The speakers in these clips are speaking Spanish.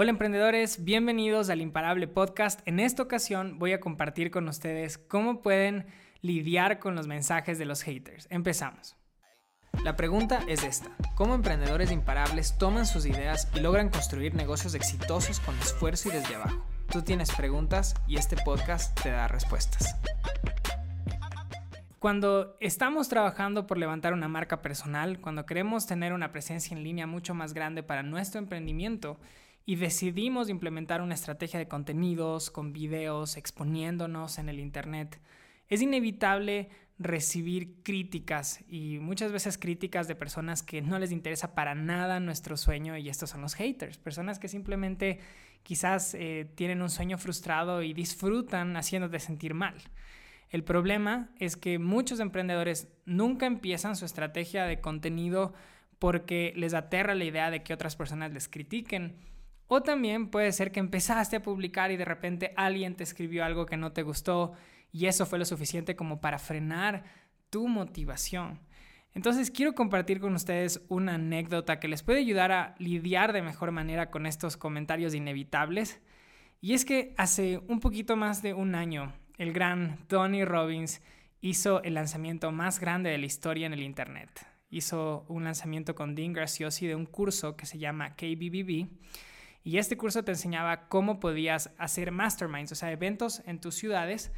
Hola emprendedores, bienvenidos al Imparable Podcast. En esta ocasión voy a compartir con ustedes cómo pueden lidiar con los mensajes de los haters. Empezamos. La pregunta es esta. ¿Cómo emprendedores imparables toman sus ideas y logran construir negocios exitosos con esfuerzo y desde abajo? Tú tienes preguntas y este podcast te da respuestas. Cuando estamos trabajando por levantar una marca personal, cuando queremos tener una presencia en línea mucho más grande para nuestro emprendimiento, y decidimos implementar una estrategia de contenidos con videos exponiéndonos en el Internet, es inevitable recibir críticas y muchas veces críticas de personas que no les interesa para nada nuestro sueño y estos son los haters, personas que simplemente quizás eh, tienen un sueño frustrado y disfrutan haciéndote sentir mal. El problema es que muchos emprendedores nunca empiezan su estrategia de contenido porque les aterra la idea de que otras personas les critiquen o también puede ser que empezaste a publicar y de repente alguien te escribió algo que no te gustó y eso fue lo suficiente como para frenar tu motivación. Entonces quiero compartir con ustedes una anécdota que les puede ayudar a lidiar de mejor manera con estos comentarios inevitables. Y es que hace un poquito más de un año, el gran Tony Robbins hizo el lanzamiento más grande de la historia en el Internet. Hizo un lanzamiento con Dean Graciosi de un curso que se llama KBBB y este curso te enseñaba cómo podías hacer masterminds, o sea, eventos en tus ciudades,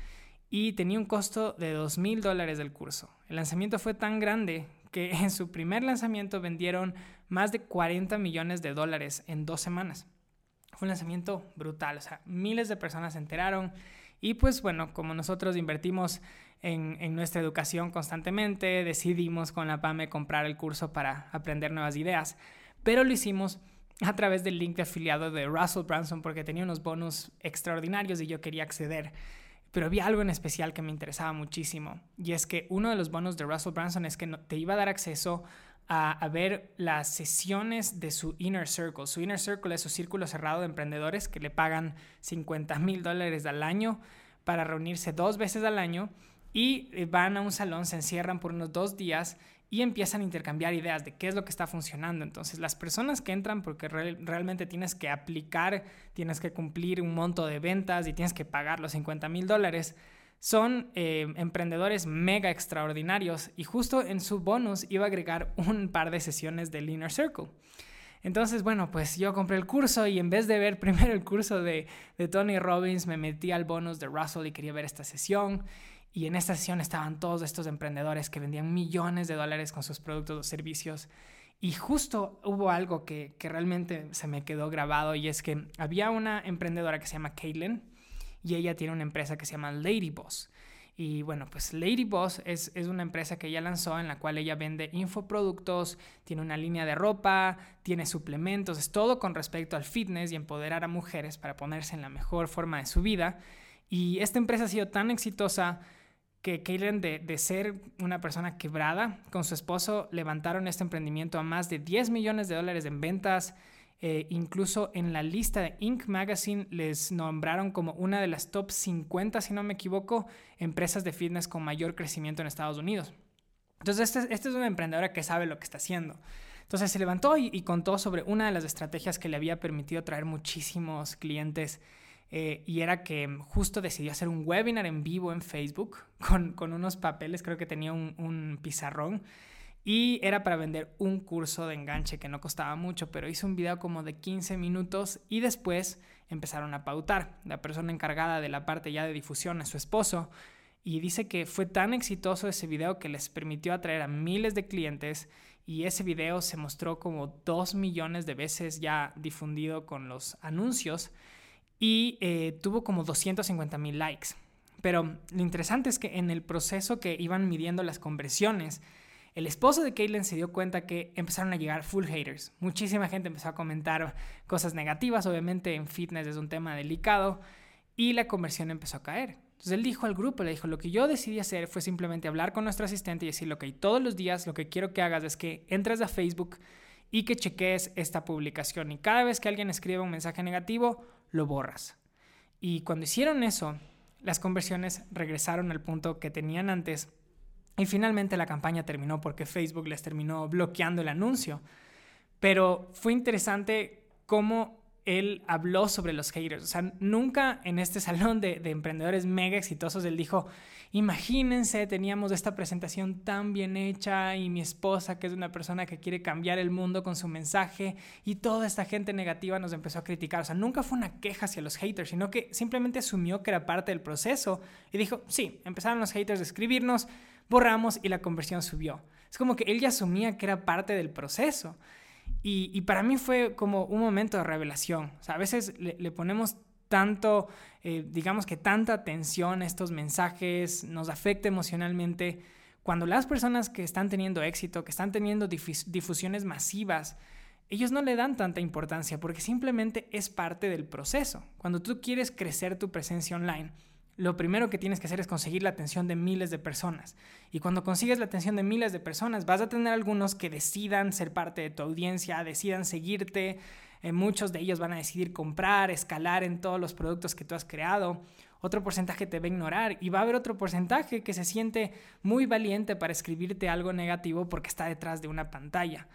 y tenía un costo de dos mil dólares del curso. El lanzamiento fue tan grande que en su primer lanzamiento vendieron más de 40 millones de dólares en dos semanas. Fue un lanzamiento brutal, o sea, miles de personas se enteraron y pues bueno, como nosotros invertimos en, en, nuestra educación constantemente, decidimos con la PAME comprar el curso para aprender nuevas ideas, pero lo hicimos a través del link de afiliado de Russell Branson porque tenía unos bonos extraordinarios y yo quería acceder. Pero había algo en especial que me interesaba muchísimo y es que uno de los bonos de Russell Branson es que te iba a dar acceso a, a, ver las sesiones de su Inner Circle. Su Inner Circle es su círculo cerrado de emprendedores que le pagan 50 mil dólares al año para reunirse dos veces al año y eh, van a un salón, se encierran por unos dos días y empiezan a intercambiar ideas de qué es lo que está funcionando. Entonces, las personas que entran porque realmente tienes que aplicar, tienes que cumplir un monto de ventas y tienes que pagar los 50 mil dólares, son eh, emprendedores mega extraordinarios y justo en su bonus iba a agregar un par de sesiones del Inner Circle. Entonces, bueno, pues yo compré el curso y en vez de ver primero el curso de, de Tony Robbins, me metí al bonus de Russell y quería ver esta sesión. Y en esta sesión estaban todos estos emprendedores que vendían millones de dólares con sus productos o servicios. Y justo hubo algo que, realmente se me quedó grabado y es que había una emprendedora que se llama Caitlin y ella tiene una empresa que se llama Lady Boss. Y bueno, pues Lady Boss es, es, una empresa que ella lanzó en la cual ella vende infoproductos, tiene una línea de ropa, tiene suplementos, es todo con respecto al fitness y empoderar a mujeres para ponerse en la mejor forma de su vida. Y esta empresa ha sido tan exitosa que Caitlin de, de, ser una persona quebrada con su esposo levantaron este emprendimiento a más de 10 millones de dólares en ventas. Eh, incluso en la lista de Inc. Magazine les nombraron como una de las top 50, si no me equivoco, empresas de fitness con mayor crecimiento en Estados Unidos. Entonces, esta este es una emprendedora que sabe lo que está haciendo. Entonces se levantó y, y contó sobre una de las estrategias que le había permitido traer muchísimos clientes eh, y era que justo decidió hacer un webinar en vivo en Facebook con, con unos papeles, creo que tenía un, pizarrón. Y era para vender un curso de enganche que no costaba mucho, pero hizo un video como de 15 minutos y después empezaron a pautar. La persona encargada de la parte ya de difusión es su esposo y dice que fue tan exitoso ese video que les permitió atraer a miles de clientes y ese video se mostró como 2 millones de veces ya difundido con los anuncios y eh, tuvo como 250 mil likes. Pero lo interesante es que en el proceso que iban midiendo las conversiones, el esposo de Caitlyn se dio cuenta que empezaron a llegar full haters. Muchísima gente empezó a comentar cosas negativas, obviamente en fitness es un tema delicado, y la conversión empezó a caer. Entonces él dijo al grupo, le dijo, lo que yo decidí hacer fue simplemente hablar con nuestro asistente y decirle, ok, todos los días lo que quiero que hagas es que entres a Facebook y que cheques esta publicación. Y cada vez que alguien escribe un mensaje negativo, lo borras. Y cuando hicieron eso, las conversiones regresaron al punto que tenían antes y finalmente la campaña terminó porque Facebook les terminó bloqueando el anuncio. Pero fue interesante cómo él habló sobre los haters. O sea, nunca en este salón de, de, emprendedores mega exitosos él dijo, imagínense, teníamos esta presentación tan bien hecha y mi esposa, que es una persona que quiere cambiar el mundo con su mensaje, y toda esta gente negativa nos empezó a criticar. O sea, nunca fue una queja hacia los haters, sino que simplemente asumió que era parte del proceso y dijo, sí, empezaron los haters a escribirnos, borramos y la conversión subió. Es como que él ya asumía que era parte del proceso. Y, para mí fue como un momento de revelación. O sea, a veces le, ponemos tanto, eh, digamos que tanta atención a estos mensajes, nos afecta emocionalmente. Cuando las personas que están teniendo éxito, que están teniendo difusiones masivas, ellos no le dan tanta importancia porque simplemente es parte del proceso. Cuando tú quieres crecer tu presencia online, lo primero que tienes que hacer es conseguir la atención de miles de personas. Y cuando consigues la atención de miles de personas, vas a tener algunos que decidan ser parte de tu audiencia, decidan seguirte. Eh, muchos de ellos van a decidir comprar, escalar en todos los productos que tú has creado. Otro porcentaje te va a ignorar y va a haber otro porcentaje que se siente muy valiente para escribirte algo negativo porque está detrás de una pantalla.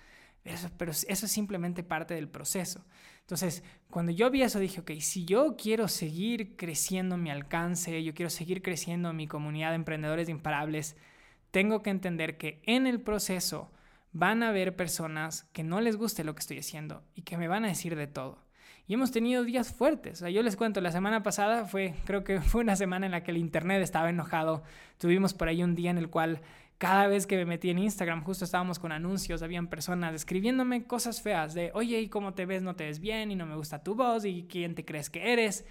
Pero eso es simplemente parte del proceso. Entonces, cuando yo vi eso, dije, ok, si yo quiero seguir creciendo mi alcance, yo quiero seguir creciendo mi comunidad de emprendedores imparables, tengo que entender que en el proceso van a haber personas que no les guste lo que estoy haciendo y que me van a decir de todo. Y hemos tenido días fuertes. O sea, yo les cuento, la semana pasada fue, creo que fue una semana en la que el Internet estaba enojado. Tuvimos por ahí un día en el cual cada vez que me metí en Instagram, justo estábamos con anuncios, habían personas escribiéndome cosas feas de, oye, ¿y cómo te ves? No te ves bien y no me gusta tu voz y quién te crees que eres.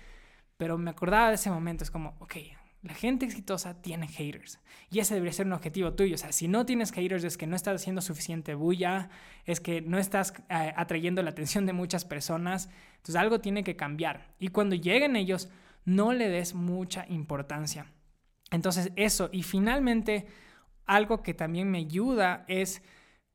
Pero me acordaba de ese momento, es como, ok, la gente exitosa tiene haters. Y ese debería ser un objetivo tuyo. O sea, si no tienes haters es que no estás haciendo suficiente bulla, es que no estás eh, atrayendo la atención de muchas personas. Entonces algo tiene que cambiar. Y cuando lleguen ellos, no le des mucha importancia. Entonces eso. Y finalmente algo que también me ayuda es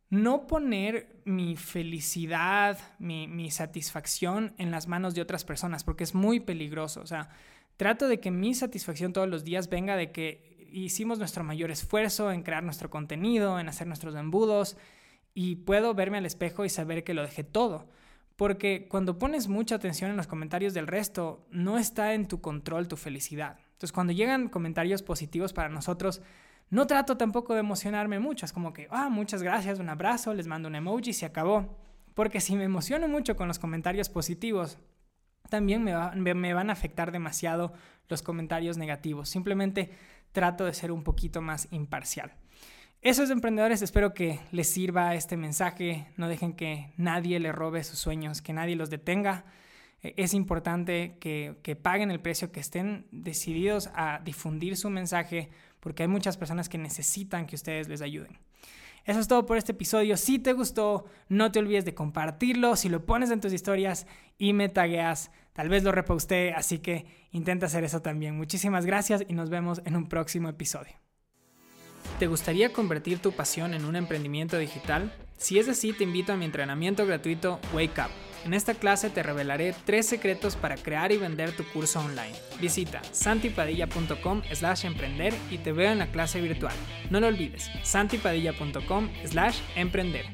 no poner mi felicidad, mi, satisfacción en las manos de otras personas, porque es muy peligroso. O sea, trato de que mi satisfacción todos los días venga de que hicimos nuestro mayor esfuerzo en crear nuestro contenido, en hacer nuestros embudos, y puedo verme al espejo y saber que lo dejé todo. Porque cuando pones mucha atención en los comentarios del resto, no está en tu control tu felicidad. Entonces, cuando llegan comentarios positivos para nosotros, no trato tampoco de emocionarme mucho, es como que, ah, muchas gracias, un abrazo, les mando un emoji se acabó. Porque si me emociono mucho con los comentarios positivos, también me, van a afectar demasiado los comentarios negativos. Simplemente trato de ser un poquito más imparcial. Esos emprendedores, espero que les sirva este mensaje. No dejen que nadie le robe sus sueños, que nadie los detenga. E, es importante que paguen el precio, que estén decididos a difundir su mensaje porque hay muchas personas que necesitan que ustedes les ayuden. Eso es todo por este episodio. Si te gustó, no te olvides de compartirlo. Si lo pones en tus historias y me tagueas, tal vez lo reposté, así que intenta hacer eso también. Muchísimas gracias y nos vemos en un próximo episodio. ¿Te gustaría convertir tu pasión en un emprendimiento digital? Si es así, te invito a mi entrenamiento gratuito Wake Up en esta clase te revelaré tres secretos para crear y vender tu curso online. Visita santipadilla.com slash emprender y te veo en la clase virtual. No lo olvides, santipadilla.com slash emprender.